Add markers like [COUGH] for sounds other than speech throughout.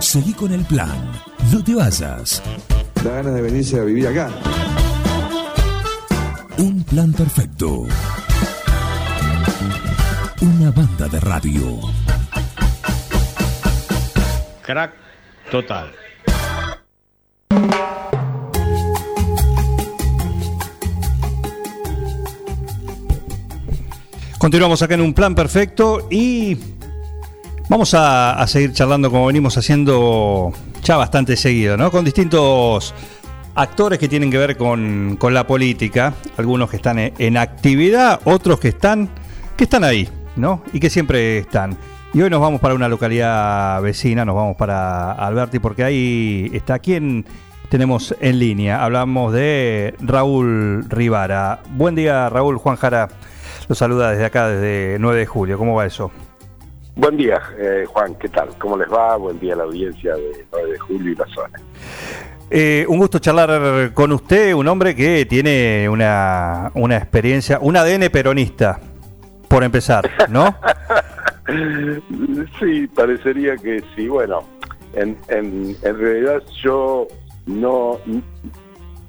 Seguí con el plan. No te vayas. Da ganas de venirse a vivir acá. Un plan perfecto. Una banda de radio. Crack total. Continuamos acá en un plan perfecto y vamos a, seguir charlando como venimos haciendo ya bastante seguido, ¿no? Con distintos actores que tienen que ver con, con la política, algunos que están en, en actividad, otros que están, que están ahí, ¿no? Y que siempre están. Y hoy nos vamos para una localidad vecina, nos vamos para Alberti, porque ahí está quien tenemos en línea. Hablamos de Raúl Rivara. Buen día, Raúl. Juan Jara lo saluda desde acá, desde 9 de julio. ¿Cómo va eso? Buen día, eh, Juan, ¿qué tal? ¿Cómo les va? Buen día a la audiencia de 9 de julio y la zona. Eh, un gusto charlar con usted, un hombre que tiene una, una experiencia, un ADN peronista, por empezar, ¿no? [LAUGHS] sí, parecería que sí. Bueno, en, en, en realidad yo no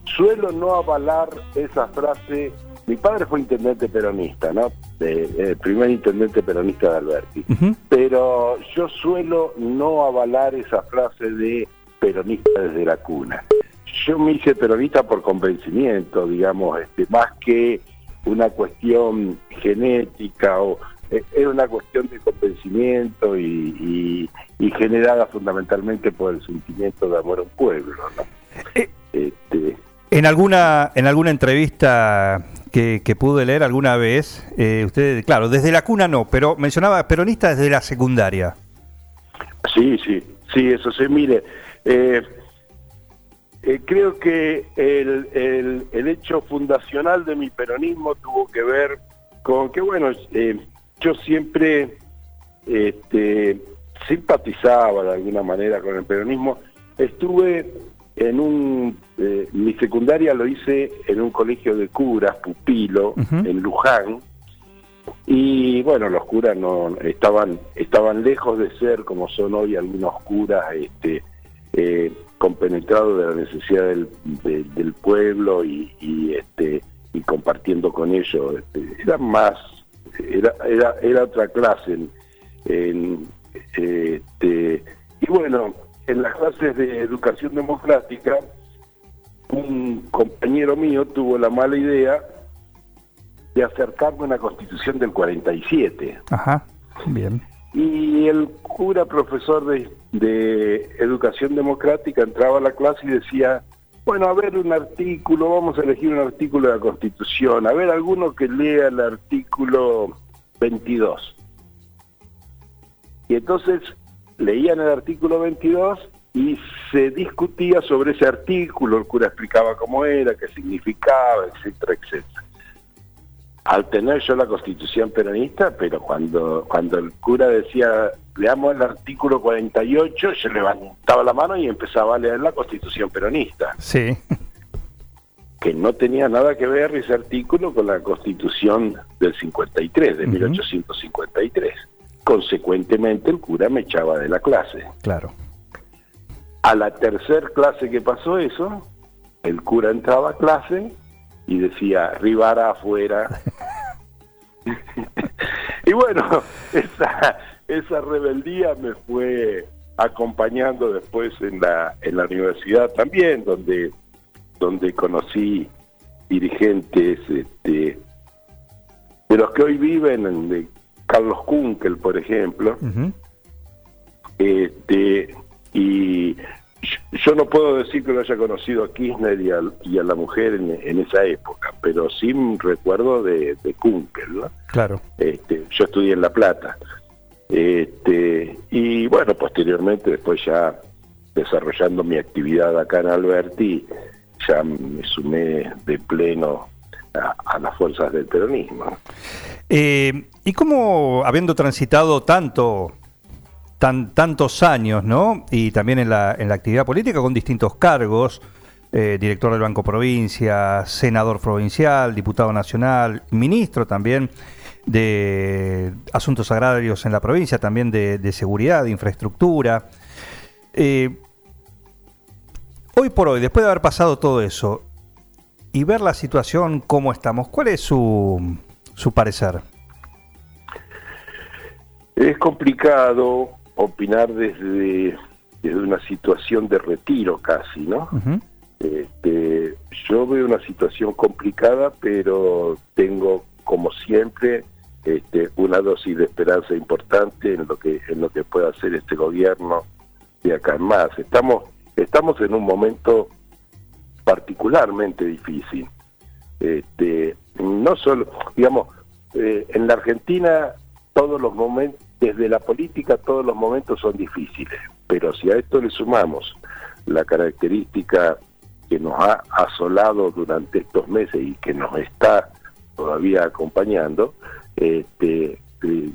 suelo no avalar esa frase. Mi padre fue intendente peronista, ¿no? De- el primer intendente peronista de Alberti. Pero yo suelo no avalar esa frase de peronista desde la cuna. Yo me hice peronista por convencimiento, digamos, este, más que una cuestión genética o eh, era una cuestión de convencimiento y, y- y generada fundamentalmente por el sentimiento de amor a un pueblo. ¿no? Eh. Este, En alguna, en alguna entrevista que, que pude leer alguna vez, eh, usted, claro, desde la cuna no, pero mencionaba peronista desde la secundaria. Sí, sí, sí, eso se mire. eh, eh, creo que el, el- el hecho fundacional de mi peronismo tuvo que ver con que, bueno, eh, yo siempre este, simpatizaba de alguna manera con el peronismo. Estuve en un, eh, mi secundaria lo hice en un colegio de curas, Pupilo, en Luján, y bueno, los curas no estaban estaban lejos de ser como son hoy algunos curas este, eh, compenetrados de la necesidad del, de- del pueblo y, y, este y compartiendo con ellos. Este, era más era era era otra clase. En, en, este, y bueno, en las clases de educación democrática un compañero mío tuvo la mala idea de acercarme a una constitución del 47. Ajá, bien. Y el cura profesor de, de educación democrática entraba a la clase y decía, bueno, a ver un artículo, vamos a elegir un artículo de la constitución, a ver alguno que lea el artículo 22. Y entonces leían el artículo 22 y se discutía sobre ese artículo, el cura explicaba cómo era, qué significaba, etcétera, etcétera. Al tener yo la constitución peronista, pero cuando, cuando el cura decía, leamos el artículo 48, yo levantaba la mano y empezaba a leer la constitución peronista, Sí, que no tenía nada que ver ese artículo con la constitución del 53, de Ujú. 1853. Consecuentemente el cura me echaba de la clase. claro. A la tercer clase que pasó eso, el cura entraba a clase y decía, Rivara afuera. [LAUGHS] y bueno, esa, esa rebeldía me fue acompañando después en la, en la universidad también, donde, donde conocí dirigentes este, de los que hoy viven, de Carlos Kunkel, por ejemplo, este, y yo- yo no puedo decir que lo haya conocido a Kirchner y a, y a la mujer en, en esa época, pero sí recuerdo de, de Kunkel, ¿no? Claro. Este, yo estudié en La Plata. Este, y bueno, posteriormente, después ya desarrollando mi actividad acá en Alberti, ya me sumé de pleno a, las fuerzas del peronismo. Eh, ¿Y cómo, habiendo transitado tanto, tan, tantos años, ¿no? Y también en la, en la actividad política con distintos cargos, eh, director del Banco Provincia, senador provincial, diputado nacional, ministro también de Asuntos Agrarios en la provincia, también de, de Seguridad, de Infraestructura. Eh, hoy por hoy, después de haber pasado todo eso y ver la situación, cómo estamos, ¿cuál es su, su parecer? Es complicado opinar desde, desde una situación de retiro casi, ¿no? Este, yo veo una situación complicada, pero tengo, como siempre, este, una dosis de esperanza importante en lo que en lo que pueda hacer este gobierno de acá en más. Estamos estamos en un momento particularmente difícil. Este, no solo, digamos, eh, en la Argentina todos los momentos, desde la política todos los momentos son difíciles, pero si a esto le sumamos la característica que nos ha asolado durante estos meses y que nos está todavía acompañando, este, eh,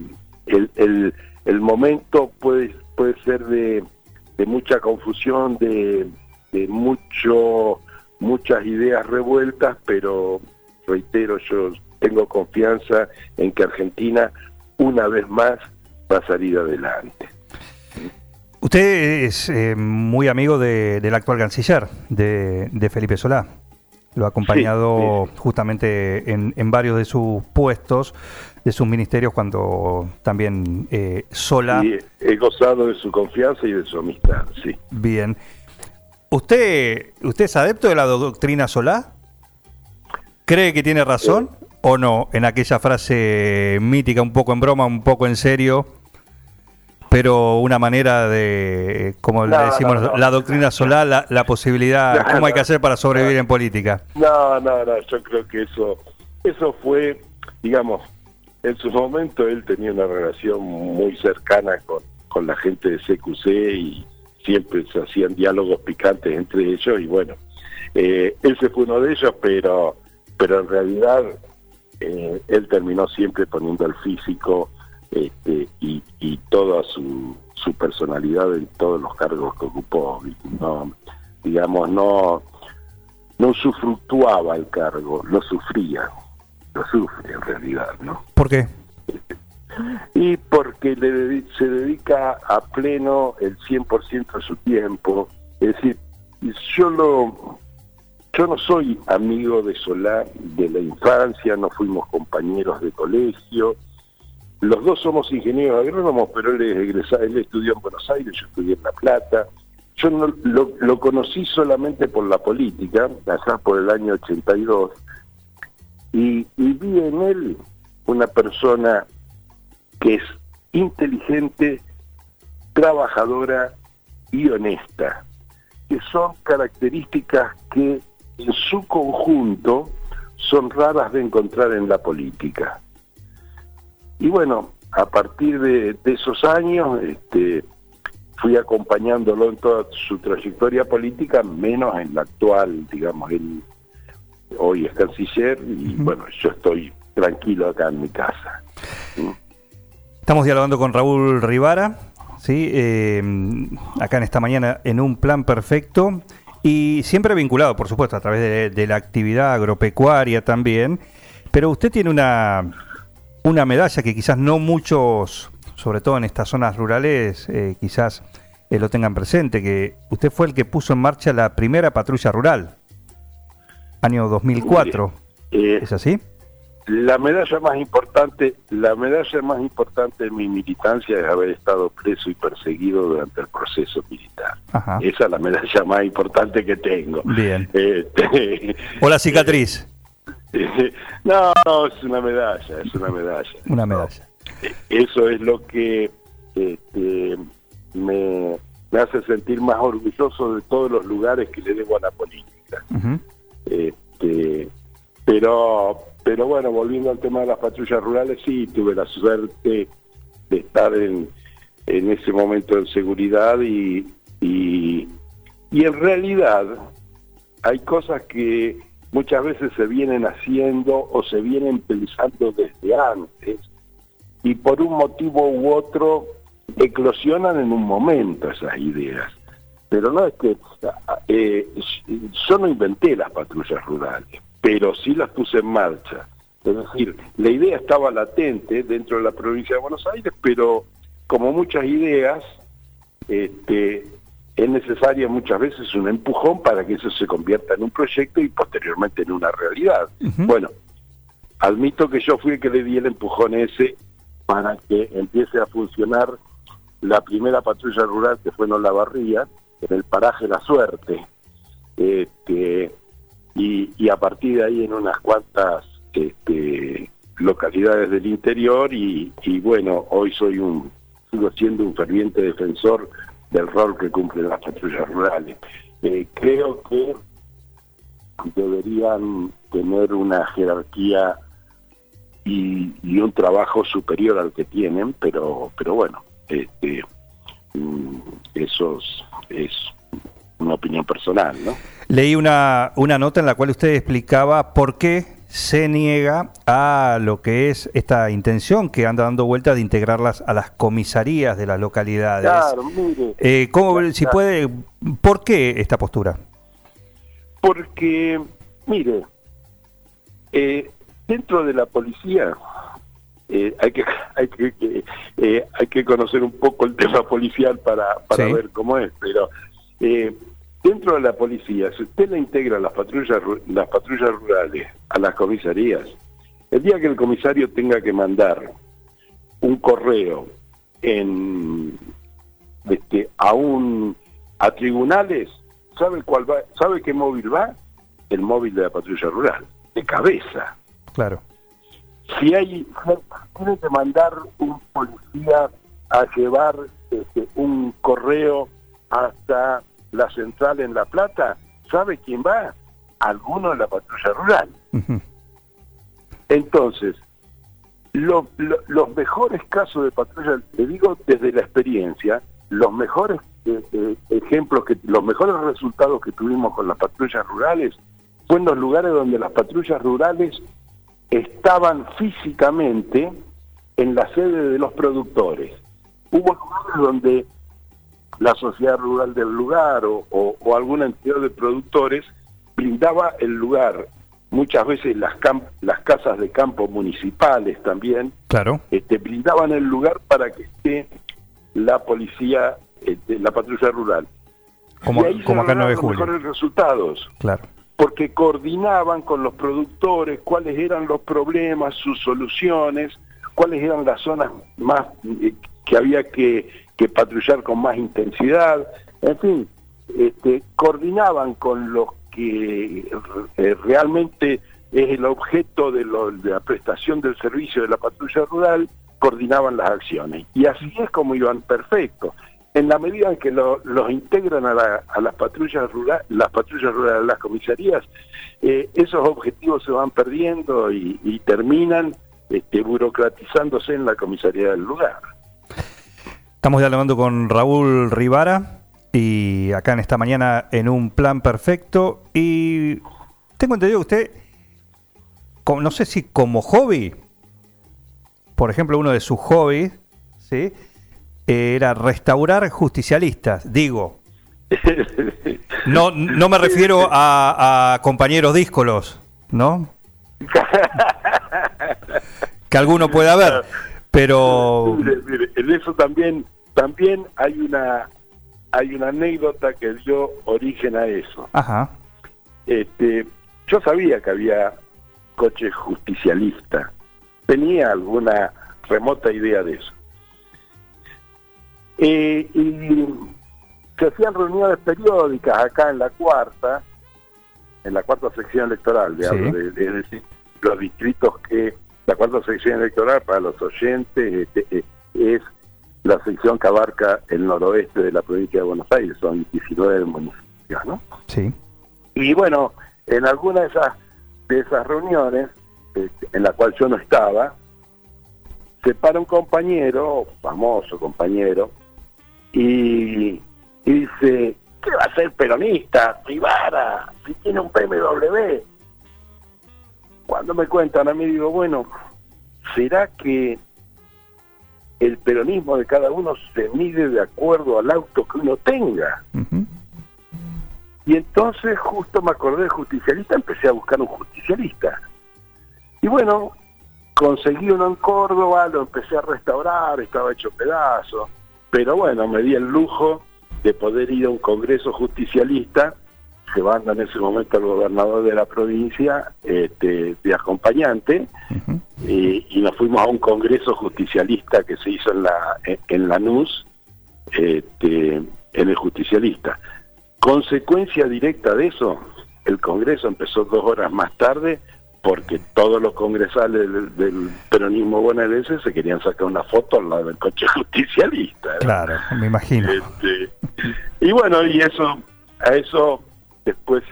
el, momento puede, puede ser de, mucha confusión, de mucho muchas ideas revueltas, pero reitero, yo tengo confianza en que Argentina una vez más va a salir adelante. Usted es eh, muy amigo de- del actual canciller, de, de Felipe Solá. Lo ha acompañado Sí, justamente en, en varios de sus puestos, de sus ministerios, cuando también eh, Solá... Y he gozado de su confianza y de su amistad, sí. Bien. ¿Usted, ¿Usted es adepto de la doctrina Solá? ¿Cree que tiene razón o no en aquella frase mítica, un poco en broma, un poco en serio, pero una manera de, como le decimos, no, no. la doctrina Solá, la, la posibilidad, cómo hay que hacer para sobrevivir en política? No, no, no, yo creo que eso, eso fue, digamos, en su momento él tenía una relación muy cercana con, con la gente de CQC y siempre se hacían diálogos picantes entre ellos y bueno, eh, ese fue uno de ellos, pero, pero en realidad eh, él terminó siempre poniendo el físico este, y, y toda su, su personalidad en todos los cargos que ocupó. No, digamos, no, no usufructuaba el cargo, lo sufría, lo sufre en realidad, ¿no? ¿Por qué? Y porque le se dedica a pleno el 100% de su tiempo, es decir, yo lo yo no soy amigo de Solá de la infancia, no fuimos compañeros de colegio. Los dos somos ingenieros agrónomos, pero él es él estudió en Buenos Aires, yo estudié en La Plata. Yo no, lo, lo conocí solamente por la política, allá por el año 82, y, y vi en él una persona que es inteligente, trabajadora y honesta, que son características que en su conjunto son raras de encontrar en la política. Y bueno, a partir de, de esos años este, fui acompañándolo en toda su trayectoria política, menos en la actual, digamos, él hoy es canciller y bueno, yo estoy tranquilo acá en mi casa. Estamos dialogando con Raúl Rivara, ¿sí? Eh, acá en esta mañana en un plan perfecto y siempre vinculado, por supuesto, a través de, de la actividad agropecuaria también. Pero usted tiene una, una medalla que quizás no muchos, sobre todo en estas zonas rurales, eh, quizás eh, lo tengan presente, que usted fue el que puso en marcha la primera patrulla rural, año 2004. Eh, ¿Es así? La medalla más importante, la medalla más importante de mi militancia es haber estado preso y perseguido durante el proceso militar. Ajá. Esa es la medalla más importante que tengo. Bien. Este, O la cicatriz, [LAUGHS] no, no, es una medalla, es una medalla. una medalla. Eso es lo que este, me, me hace sentir más orgulloso de todos los lugares que le debo a la política. Este, pero, pero bueno, volviendo al tema de las patrullas rurales, sí, tuve la suerte de estar en, en ese momento de seguridad y, y, y en realidad hay cosas que muchas veces se vienen haciendo o se vienen pensando desde antes y por un motivo u otro eclosionan en un momento esas ideas. Pero no es que eh, yo no inventé las patrullas rurales, pero sí las puse en marcha. Es decir, la idea estaba latente dentro de la provincia de Buenos Aires, pero como muchas ideas, este, es necesaria muchas veces un empujón para que eso se convierta en un proyecto y posteriormente en una realidad. Bueno, admito que yo fui el que le di el empujón ese para que empiece a funcionar la primera patrulla rural que fue en Olavarría, en el paraje La Suerte. Este, y, a partir de ahí en unas cuantas este, localidades del interior y, y bueno, hoy soy un, sigo siendo un ferviente defensor del rol que cumplen las patrullas rurales. Eh, creo que deberían tener una jerarquía y, un trabajo superior al que tienen, pero pero bueno, este, mm, eso es una opinión personal, ¿no? Leí una, una nota en la cual usted explicaba por qué se niega a lo que es esta intención que anda dando vuelta de integrarlas a las comisarías de las localidades. Claro, mire. Eh, ¿cómo, si puede, ¿Por qué esta postura? Porque, mire, eh, dentro de la policía eh, hay que [LAUGHS] hay que, hay que conocer un poco el tema policial para, para ver cómo es, pero Dentro de la policía, si usted le integra las patrullas, las patrullas rurales a las comisarías, el día que el comisario tenga que mandar un correo en, este, a un a tribunales, ¿sabe cuál va? ¿Sabe qué móvil va? El móvil de la patrulla rural, de cabeza. Claro. Si hay tiene que mandar un policía a llevar este, un correo hasta la central en La Plata, ¿sabe quién va? Alguno de la patrulla rural. Entonces, los mejores casos de patrulla, le digo desde la experiencia, los mejores eh, eh, ejemplos, que los mejores resultados que tuvimos con las patrullas rurales fue en los lugares donde las patrullas rurales estaban físicamente en la sede de los productores. Hubo lugares donde la sociedad rural del lugar o, o, alguna entidad de productores brindaba el lugar. Muchas veces las las casas de campo municipales también claro. este, brindaban el lugar para que esté la policía este, la patrulla rural. Como, como acá en 9 de julio. mejores resultados. Claro. Porque coordinaban con los productores cuáles eran los problemas sus soluciones cuáles eran las zonas más eh, que había que que patrullar con más intensidad, en fin, este, coordinaban con los que eh, realmente es el objeto de, la prestación del servicio de la patrulla rural, coordinaban las acciones. Y así es como iban perfecto. En la medida en que los integran a, las patrullas rurales, las patrullas rurales, las comisarías, eh, esos objetivos se van perdiendo y, terminan este, burocratizándose en la comisaría del lugar. Estamos dialogando con Raúl Rivara y acá en esta mañana en un plan perfecto y tengo entendido que usted, no sé si como hobby, por ejemplo uno de sus hobbies, ¿sí? era restaurar justicialistas, digo. [LAUGHS] No, no me refiero a, compañeros díscolos, ¿no? [LAUGHS] que alguno pueda haber. Pero en eso también también hay una hay una anécdota que dio origen a eso. Ajá. Este, yo sabía que había coches justicialistas. Tenía alguna remota idea de eso. Eh, y se hacían reuniones periódicas acá en la cuarta, en la cuarta sección electoral, de, de, decir, los distritos que la cuarta sección electoral para los oyentes este, eh, es la sección que abarca el noroeste de la provincia de Buenos Aires, son 19 municipios, ¿no? Sí. Y bueno, en alguna de esas, de esas reuniones, este, en la cual yo no estaba, se para un compañero, famoso compañero, y, dice, ¿qué va a ser peronista? Privara, si tiene un PMW. Cuando me cuentan a mí digo, bueno, ¿será que el peronismo de cada uno se mide de acuerdo al auto que uno tenga? Y entonces justo me acordé de justicialista, empecé a buscar un justicialista. Y bueno, conseguí uno en Córdoba, lo empecé a restaurar, estaba hecho pedazo, pero bueno, me di el lujo de poder ir a un congreso justicialista, llevando en ese momento al gobernador de la provincia este, de acompañante, y, y nos fuimos a un congreso justicialista que se hizo en la en, Lanús, este, en el justicialista. Consecuencia directa de eso, el congreso empezó dos horas más tarde porque todos los congresales del, del peronismo bonaerense se querían sacar una foto al lado del coche [LAUGHS] justicialista. Claro, me imagino. Este, y bueno, y eso, a eso después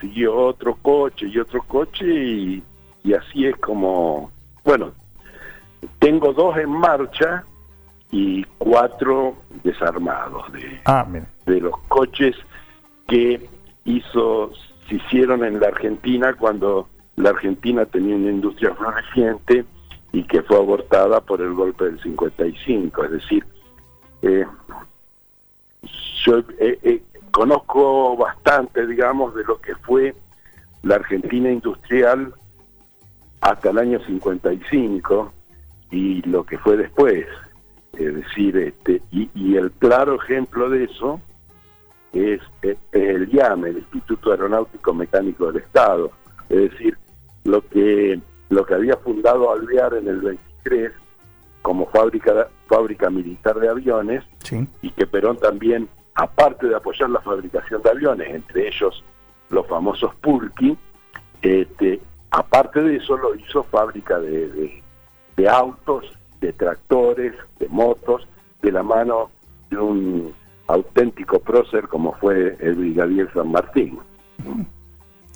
siguió otro coche y otro coche y, y así es como, bueno, tengo dos en marcha y cuatro desarmados de, Ah, de los coches que hizo, se hicieron en la Argentina cuando la Argentina tenía una industria floreciente y que fue abortada por el golpe del 55. Es decir, eh, yo eh, eh, conozco bastante, digamos, de lo que fue la Argentina industrial hasta el año 55 y lo que fue después. Es decir, este, y, y el claro ejemplo de eso es, es el IAME, el Instituto Aeronáutico Mecánico del Estado. Es decir, lo que lo que había fundado Alvear en el 23 como fábrica fábrica militar de aviones Sí. y que Perón también, aparte de apoyar la fabricación de aviones, entre ellos los famosos Pulki, este, aparte de eso lo hizo fábrica de, autos, de tractores, de motos, de la mano de un auténtico prócer como fue el brigadier San Martín,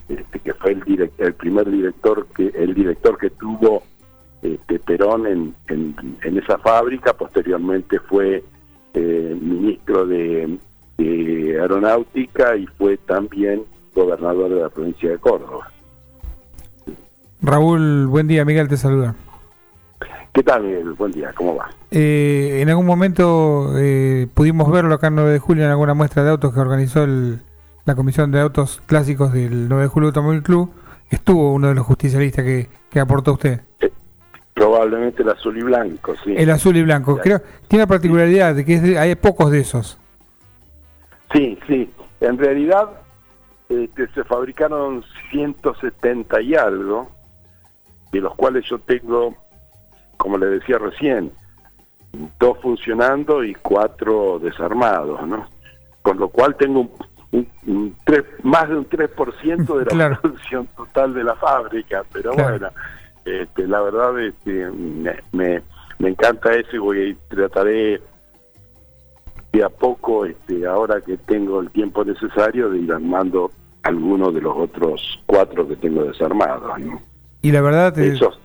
este, que fue el, el primer director que el director que tuvo este, Perón en esa fábrica, posteriormente fue eh, ministro de, de Aeronáutica y fue también gobernador de la provincia de Córdoba. Raúl, buen día, Miguel te saluda. ¿Qué tal, Miguel? Buen día, ¿cómo va? Eh, en algún momento eh, pudimos verlo acá en 9 de julio en alguna muestra de autos que organizó el- la Comisión de Autos Clásicos del 9 de julio Automóvil Club. Estuvo uno de los justicialistas que, que aportó usted. Probablemente el azul y blanco, sí. El azul y blanco. Creo tiene la particularidad de que es de- hay pocos de esos. Sí, sí. En realidad este, se fabricaron 170 y algo, de los cuales yo tengo, como le decía recién, dos funcionando y cuatro desarmados, ¿no? Con lo cual tengo un, un- un tres- más de un 3% de la [LAUGHS] Claro. producción total de la fábrica, pero Claro. bueno, este, la verdad este, me, me, me encanta eso y voy trataré de a poco, este, ahora que tengo el tiempo necesario, de ir armando algunos de los otros cuatro que tengo desarmados. ¿no? Y la verdad eh, Esos-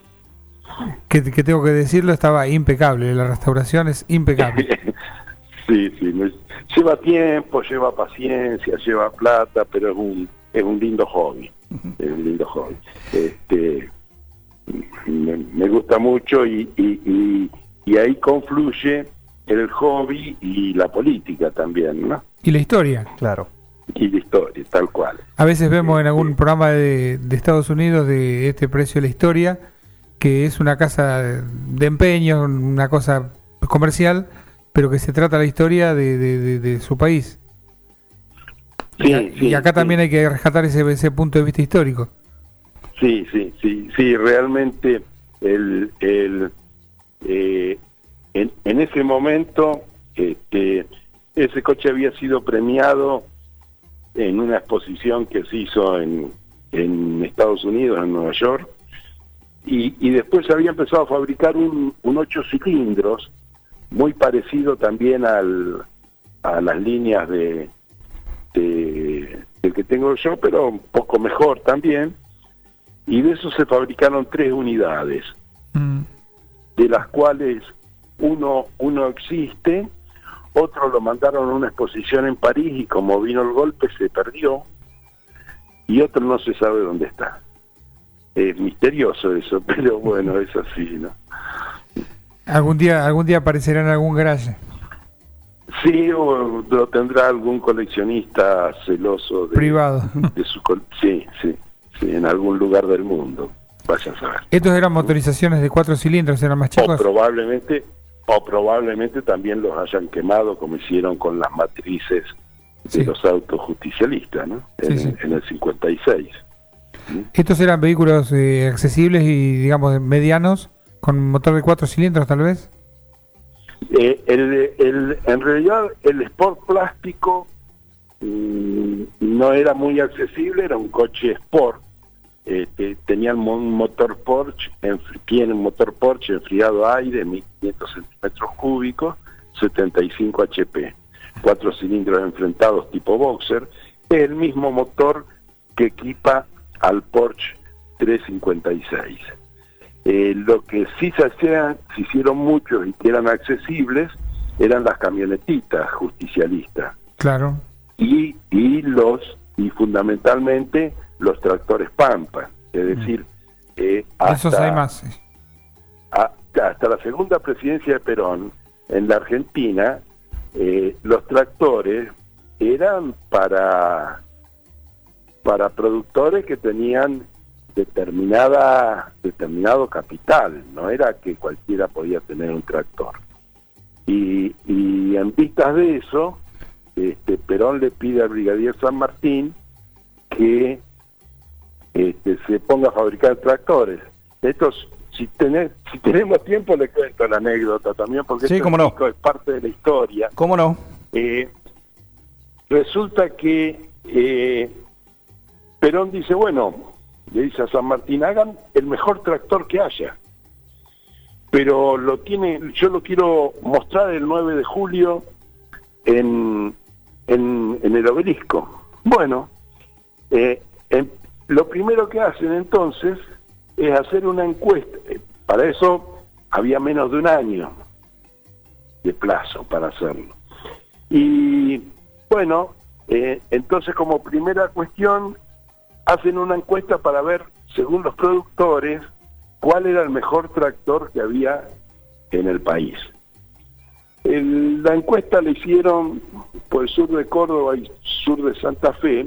que, que tengo que decirlo estaba impecable. La restauración es impecable. [LAUGHS] sí, sí, me- lleva tiempo, lleva paciencia, lleva plata, pero es un es un lindo hobby, es un lindo hobby. Este, me, me gusta mucho y, y, y, y ahí confluye el hobby y la política también, ¿no? y la historia. Claro. Y la historia, tal cual. A veces vemos en algún programa de, de Estados Unidos de este precio de la historia que es una casa de empeño, una cosa comercial, pero que se trata la historia de, de- de- de su país. Sí, y, a- sí, y acá sí. también hay que rescatar ese, ese punto de vista histórico. Sí, sí, sí, sí, realmente el, el, eh, en, en ese momento este, ese coche había sido premiado en una exposición que se hizo en, en Estados Unidos, en Nueva York, y, y después se había empezado a fabricar un, un 8 cilindros muy parecido también al, a las líneas de, de- del que tengo yo, pero un poco mejor también y de eso se fabricaron tres unidades, Mm. de las cuales uno, uno existe, otro lo mandaron a una exposición en París y como vino el golpe se perdió, y otro no se sabe dónde está. Es misterioso eso, [LAUGHS] pero bueno, es así, ¿no? Algún día, algún día aparecerá en algún garaje. Sí, o lo tendrá algún coleccionista celoso de, Privado. de su... Sí, sí, sí, en algún lugar del mundo, vaya a saber. Estos eran motorizaciones de cuatro cilindros, eran más O chicos. probablemente, o probablemente también los hayan quemado como hicieron con las matrices de Sí. los autos justicialistas, ¿no? Sí, en, sí. en el 56. Estos eran vehículos eh, accesibles y, digamos, medianos, con motor de cuatro cilindros, tal vez. Eh, el, el- en realidad el Sport plástico mm, no era muy accesible, era un coche Sport. Este, tenía un mo- un motor Porsche, enfri- tiene un motor Porsche enfriado a aire, 1500 centímetros cúbicos, 75 HP, cuatro cilindros enfrentados tipo boxer, el mismo motor que equipa al Porsche 356. Eh, lo que sí se, hacían, se hicieron muchos y que eran accesibles eran las camionetitas justicialistas Claro. y, y los y fundamentalmente los tractores Pampa, es decir, eh, hasta, hay más. sí. a- hasta la segunda presidencia de Perón en la Argentina eh, los tractores eran para para productores que tenían determinada determinado capital, no era que cualquiera podía tener un tractor. Y, y en vistas de eso, este, Perón le pide al brigadier San Martín que este, se ponga a fabricar tractores. Estos, si, tenés, si [LAUGHS] tenemos tiempo, le cuento la anécdota también, porque Sí, esto no. es parte de la historia. ¿Cómo no? Eh, resulta que eh, Perón dice, bueno, le dice a San Martín, hagan el mejor tractor que haya. Pero lo tiene, yo lo quiero mostrar el 9 de julio en, en, en el obelisco. Bueno, eh, em- lo primero que hacen entonces es hacer una encuesta. Eh, Para eso había menos de un año de plazo para hacerlo. Y bueno, eh, entonces como primera cuestión hacen una encuesta para ver, según los productores, cuál era el mejor tractor que había en el país. La encuesta la hicieron por el sur de Córdoba y sur de Santa Fe,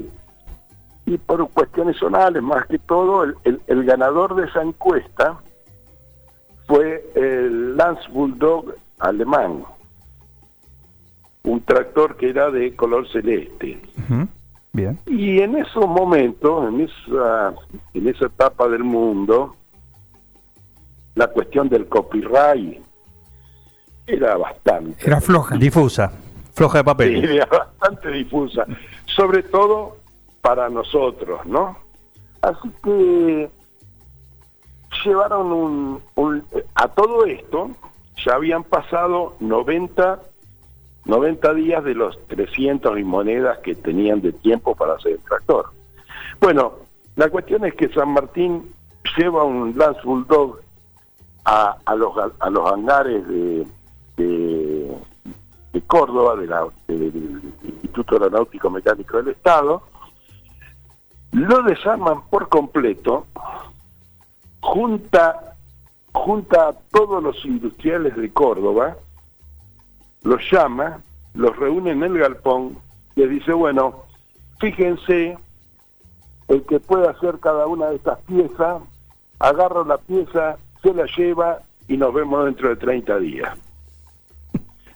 y por cuestiones zonales más que todo, el, el- el ganador de esa encuesta fue el Lance Bulldog alemán, un tractor que era de color celeste. Bien. Y en esos momentos, en esa, en esa etapa del mundo, la cuestión del copyright era bastante, Era floja. Difusa. Floja de papel. era bastante difusa, sobre todo para nosotros, ¿no? Así que llevaron un, un- a todo esto, ya habían pasado 90 90 días de los 300 y monedas que tenían de tiempo para el tractor. Bueno, la cuestión es que San Martín lleva un Lance Bulldog a, a los, a los hangares de, de, de Córdoba, de la- del Instituto Aeronáutico Mecánico del Estado, lo desarman por completo, junta, junta a todos los industriales de Córdoba, los llama, los reúne en el galpón, les dice, bueno, fíjense, el que pueda hacer cada una de estas piezas, agarra la pieza, se la lleva y nos vemos dentro de 30 días.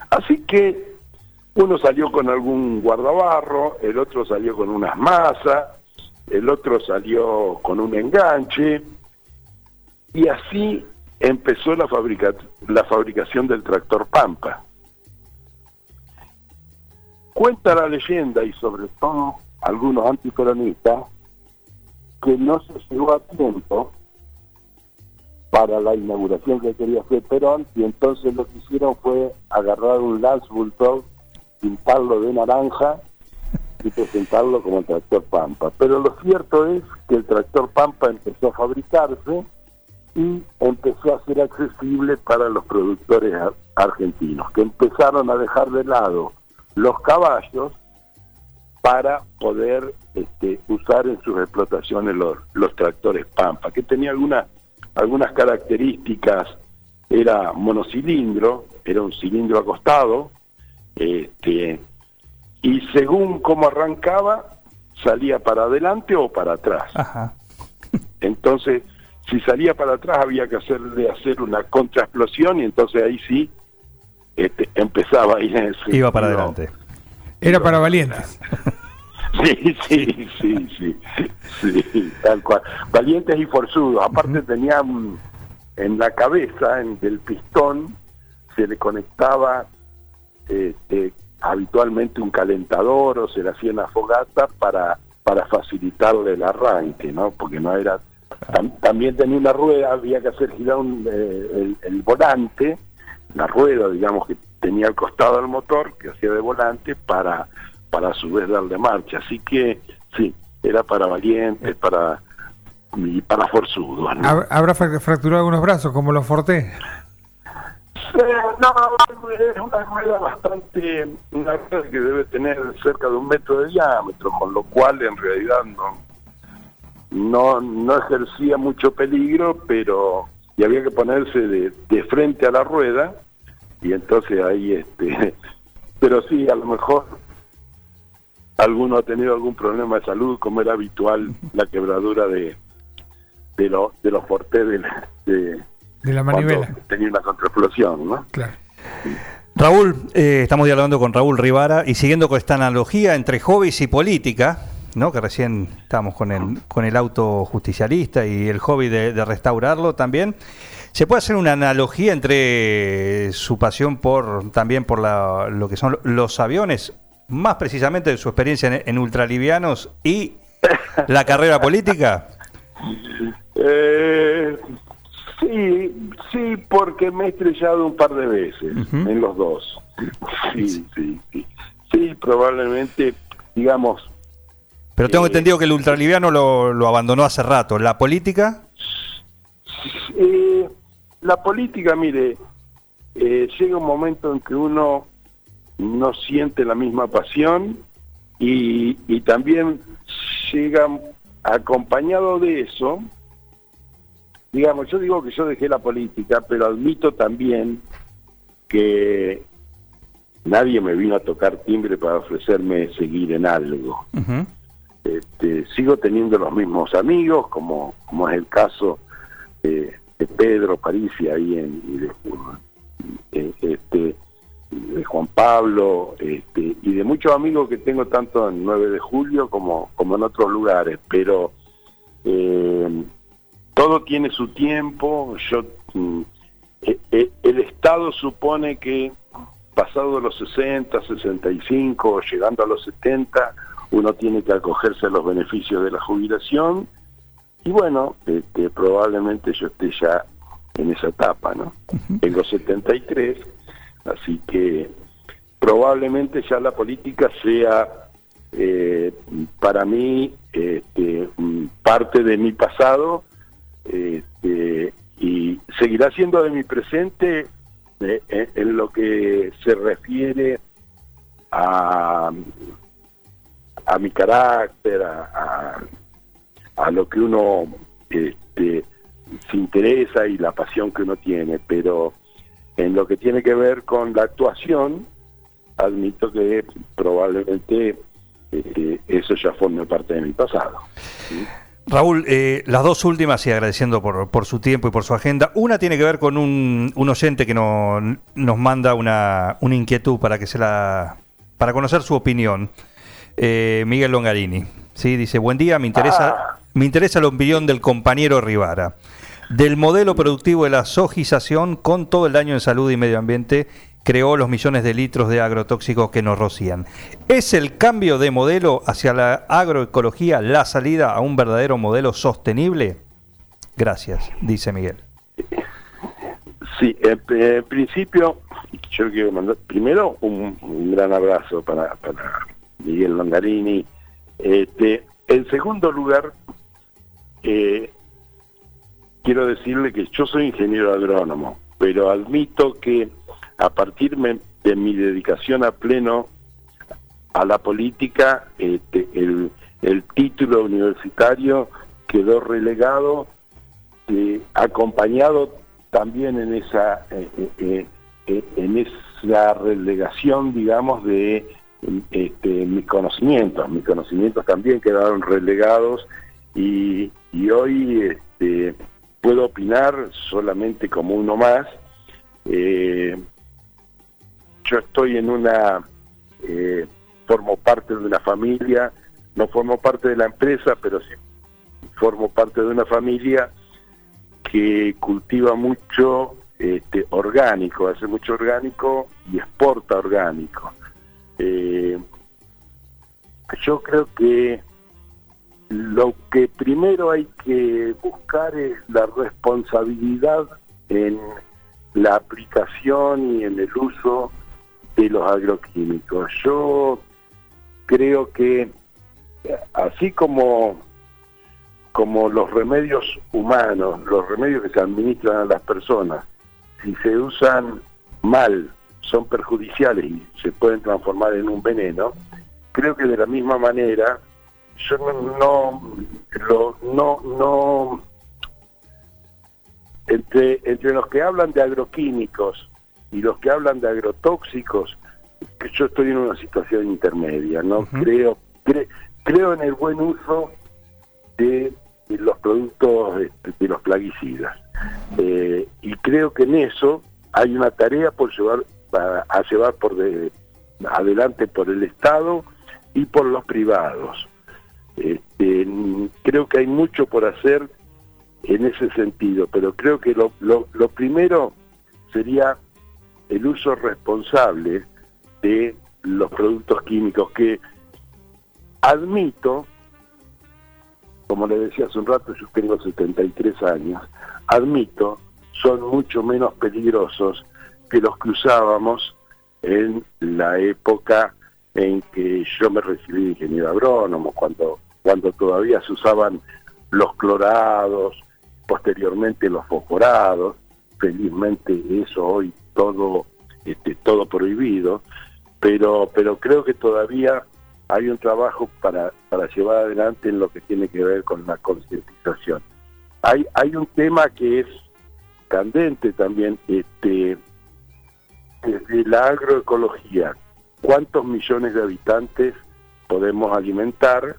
Así que uno salió con algún guardabarro, el otro salió con unas masas, el otro salió con un enganche, y así empezó la, fabrica- la fabricación del tractor Pampa. Cuenta la leyenda y sobre todo algunos antiperonistas que no se llegó a tiempo para la inauguración que quería hacer Perón y entonces lo que hicieron fue agarrar un Lance Bulldog, pintarlo de naranja presentarlo como el tractor Pampa. Pero lo cierto es que el tractor Pampa empezó a fabricarse y empezó a ser accesible para los productores ar- argentinos, que empezaron a dejar de lado los caballos para poder este, usar en sus explotaciones los, los tractores Pampa, que tenía algunas algunas características, era monocilindro, era un cilindro acostado, este, y según cómo arrancaba, salía para adelante o para atrás. Ajá. Entonces, si salía para atrás había que hacerle hacer una contraexplosión y entonces ahí sí este, empezaba ahí en ese Iba para adelante. Era para valientes. [LAUGHS] Sí, sí, sí, sí, sí, tal cual. Valientes y forzudos. Aparte tenían en la cabeza, en del pistón, se le conectaba este, habitualmente un calentador o se le hacía una fogata para, para facilitarle el arranque, ¿no? Porque no era... tam- también tenía una rueda, había que hacer girar un, eh, el, el volante, la rueda, digamos, que tenía al costado del motor, que hacía de volante, para, para a su vez darle marcha. Así que, sí, era para valientes, para y para forzudos. ¿no? Hab- Habrá fra- fracturado algunos brazos, como los Forté. No, es una rueda bastante, una rueda que debe tener cerca de un metro de diámetro, con lo cual en realidad no, no, no ejercía mucho peligro, pero y había que ponerse de, de frente a la rueda y entonces ahí, este, [LAUGHS] pero sí, a lo mejor alguno ha tenido algún problema de salud, como era habitual la quebradura de de, lo- de los portés de, De la manivela. tenía una contraexplosión, ¿no? Claro. Raúl, eh, estamos dialogando con Raúl Rivara y siguiendo con esta analogía entre hobbies y política, ¿no? que recién estábamos con el, con el auto justicialista y el hobby de, de restaurarlo también. ¿Se puede hacer una analogía entre su pasión por también por la- lo que son los aviones, más precisamente de su experiencia en, en ultralivianos y la carrera política? [LAUGHS] Eh, sí, sí, porque me he estrellado un par de veces en los dos. Sí, sí, sí. Sí, probablemente, digamos, Pero tengo Eh, entendido que el ultraliviano lo, lo abandonó hace rato. ¿La política? Eh, la política, mire, eh, llega un momento en que uno no siente la misma pasión y, y también llega acompañado de eso, digamos, yo digo que yo dejé la política, pero admito también que nadie me vino a tocar timbre para ofrecerme seguir en algo. Este, sigo teniendo los mismos amigos, como, como es el caso de, de Pedro Parisi ahí en, y de, este, de Juan Pablo, este, y de muchos amigos que tengo tanto en 9 de julio como, como en otros lugares, pero eh, todo tiene su tiempo, yo mm, eh, eh, el Estado supone que pasado los 60, 65, llegando a los 70, uno tiene que acogerse a los beneficios de la jubilación. Y bueno, este, probablemente yo esté ya en esa etapa, ¿no? Tengo 73, así que probablemente ya la política sea eh, para mí este, mm, parte de mi pasado este, y seguirá siendo de mi presente eh, en, en lo que se refiere a, a mi carácter, a, a, a lo que uno este, se interesa y la pasión que uno tiene, pero en lo que tiene que ver con la actuación, admito que probablemente eh, eso ya forme parte de mi pasado. Raúl, eh, las dos últimas y agradeciendo por, por su tiempo y por su agenda. Una tiene que ver con un, un oyente que no- nos manda una, una inquietud para que se la para conocer su opinión. Eh, Miguel Longarini. Sí, dice, buen día, me interesa, Ah. me interesa la opinión del compañero Rivara. Del modelo productivo de la sojización con todo el daño en salud y medio ambiente creó los millones de litros de agrotóxicos que nos rocían. ¿Es el cambio de modelo hacia la agroecología la salida a un verdadero modelo sostenible? Gracias, dice Miguel. Sí, en, en principio, yo quiero mandar primero un, gran abrazo para, para Miguel Longarini. Este, en segundo lugar, eh, quiero decirle que yo soy ingeniero agrónomo, pero admito que a partir de mi dedicación a pleno a la política, este, el, título universitario quedó relegado eh, acompañado también en esa eh, eh, en esa relegación digamos de este, mis conocimientos mis conocimientos también quedaron relegados y, hoy este, puedo opinar solamente como uno más yo estoy en una, eh, formo parte de una familia, no formo parte de la empresa, pero sí formo parte de una familia que cultiva mucho este, orgánico, hace mucho orgánico y exporta orgánico. Eh, yo creo que lo que primero hay que buscar es la responsabilidad en la aplicación y en el uso de los agroquímicos. Yo creo que así como como los remedios humanos, los remedios que se administran a las personas, si se usan mal, son perjudiciales y se pueden transformar en un veneno, creo que de la misma manera, yo no, no, no, no entre, entre los que hablan de agroquímicos y los que hablan de agrotóxicos, que yo estoy en una situación intermedia, ¿no? Creo, creo en el buen uso de, los productos de, los plaguicidas. Eh, y creo que en eso hay una tarea por llevar a, llevar por de, adelante por el Estado y por los privados. Este, creo que hay mucho por hacer en ese sentido, pero creo que lo, lo, primero sería el uso responsable de los productos químicos que admito, como le decía hace un rato, yo tengo 73 años, admito, son mucho menos peligrosos que los que usábamos en la época en que yo me recibí de ingeniero agrónomo, cuando, cuando todavía se usaban los clorados, posteriormente los fosforados, felizmente eso hoy todo, este, todo prohibido, pero, pero creo que todavía hay un trabajo para, para llevar adelante en lo que tiene que ver con la concientización. Hay, hay un tema que es candente también, este, desde la agroecología, cuántos millones de habitantes podemos alimentar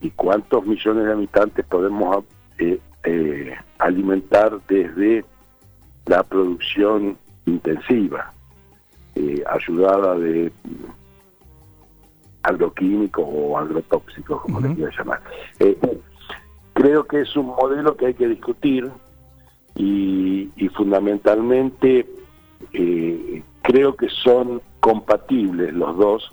y cuántos millones de habitantes podemos eh, eh, alimentar desde la producción intensiva, eh, ayudada de agroquímicos o agrotóxicos, como le quiera llamar. creo que es un modelo que hay que discutir y, y fundamentalmente creo que son compatibles los dos,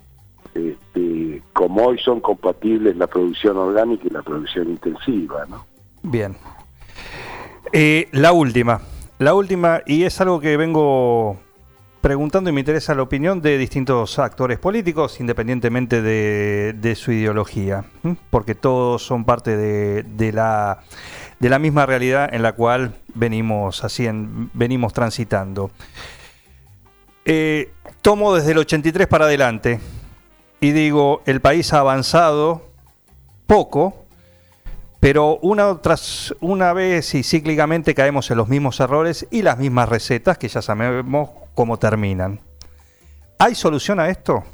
este, como hoy son compatibles la producción orgánica y la producción intensiva. ¿no? Bien. Eh, la última, la última, y es algo que vengo preguntando y me interesa la opinión de distintos actores políticos, independientemente de, su ideología, porque todos son parte de, la, misma realidad en la cual venimos, venimos transitando. Eh, tomo desde el 83 para adelante y digo, el país ha avanzado poco, pero una tras una vez y cíclicamente caemos en los mismos errores y las mismas recetas que ya sabemos cómo terminan. ¿Hay solución a esto?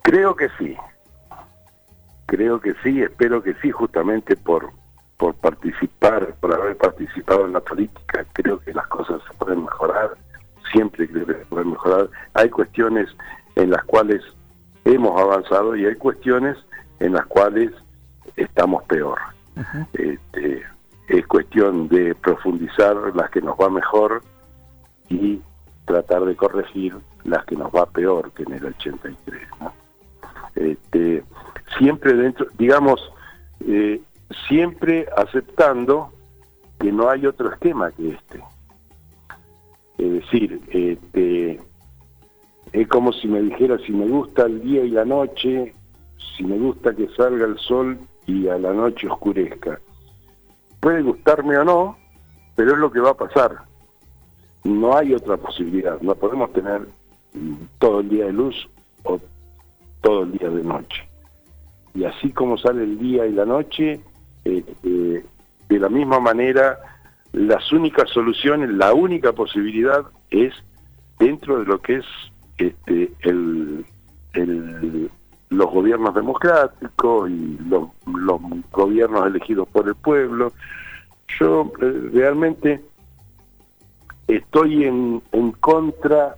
Creo que sí. Creo que sí, espero que sí, justamente por, por participar, por haber participado en la política, creo que las cosas se pueden mejorar, siempre se pueden mejorar. Hay cuestiones en las cuales hemos avanzado y hay cuestiones en las cuales estamos peor. este, es cuestión de profundizar las que nos va mejor y tratar de corregir las que nos va peor que en el 83. Este, siempre dentro, digamos, eh, siempre aceptando que no hay otro esquema que este. Es decir, este, es como si me dijera si me gusta el día y la noche, si me gusta que salga el sol y a la noche oscurezca. Puede gustarme o no, pero es lo que va a pasar. No hay otra posibilidad. No podemos tener todo el día de luz o todo el día de noche. Y así como sale el día y la noche, este, de la misma manera, las únicas soluciones, la única posibilidad es dentro de lo que es este, el, los gobiernos democráticos y los, gobiernos elegidos por el pueblo. Yo eh, realmente estoy en, en contra,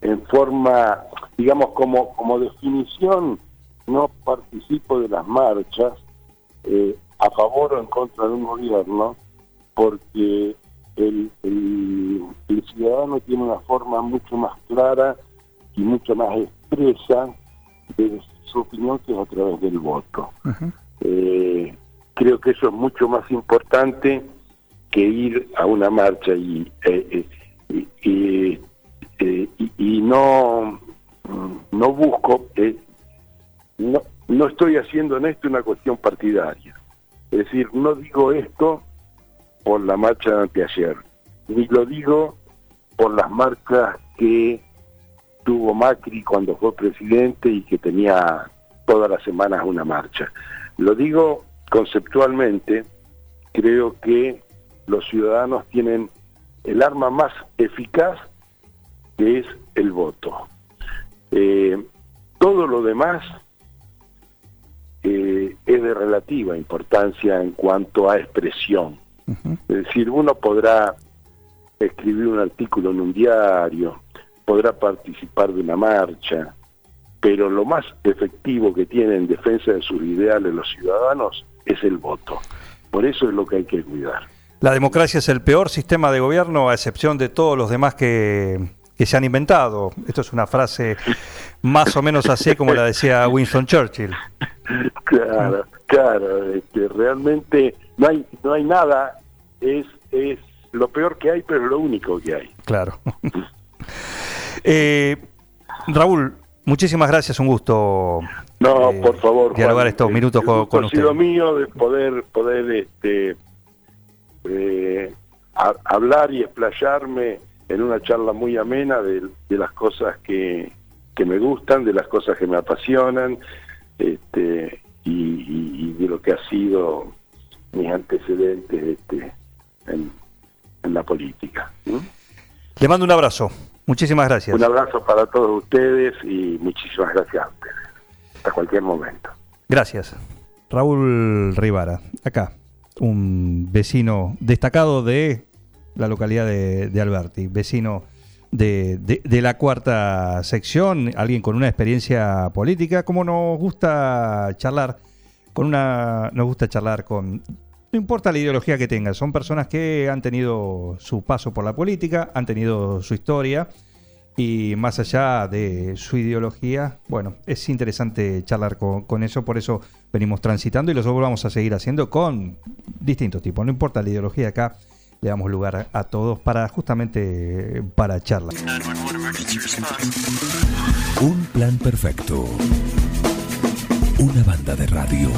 en forma, digamos, como, como definición, no participo de las marchas eh, a favor o en contra de un gobierno, porque el ciudadano tiene una forma mucho más clara y mucho más expresa de su opinión que es a través del voto. eh, creo que eso es mucho más importante que ir a una marcha y, eh, eh, y, y, y no, no busco, no, no estoy haciendo en esto una cuestión partidaria. Es decir, no digo esto por la marcha de anteayer, ni lo digo por las marchas que tuvo Macri cuando fue presidente y que tenía todas las semanas una marcha. Lo digo conceptualmente, creo que los ciudadanos tienen el arma más eficaz que es el voto. Eh, todo lo demás eh, es de relativa importancia en cuanto a expresión. Es decir, uno podrá escribir un artículo en un diario, podrá participar de una marcha, pero lo más efectivo que tiene en defensa de sus ideales los ciudadanos es el voto. Por eso es lo que hay que cuidar. La democracia es el peor sistema de gobierno, a excepción de todos los demás que, que se han inventado. Esto es una frase más o menos así como la decía Winston Churchill. Claro, claro, este, realmente no hay no hay nada, es es lo peor que hay, pero lo único que hay. Claro. Eh, Raúl, muchísimas gracias, un gusto. No, eh, por favor, dialogar Juan, estos el- minutos el con, gusto con ha usted. sido mío de poder poder este eh, a- hablar y explayarme en una charla muy amena de, de las cosas que, que me gustan, de las cosas que me apasionan, este y, y- y de lo que ha sido mis antecedentes este, en, en la política. Le mando un abrazo. Muchísimas gracias. Un abrazo para todos ustedes y muchísimas gracias a ustedes. Hasta cualquier momento. Gracias. Raúl Rivara, acá, un vecino destacado de la localidad de, de Alberti, vecino de, de- de la cuarta sección, alguien con una experiencia política, como nos gusta charlar, con una, nos gusta charlar con, no importa la ideología que tenga, son personas que han tenido su paso por la política, han tenido su historia y más allá de su ideología, bueno, es interesante charlar con, eso, por eso venimos transitando y lo vamos a seguir haciendo con distintos tipos, no importa la ideología acá, le damos lugar a todos para justamente para charlar. Un plan perfecto. Una banda de radio.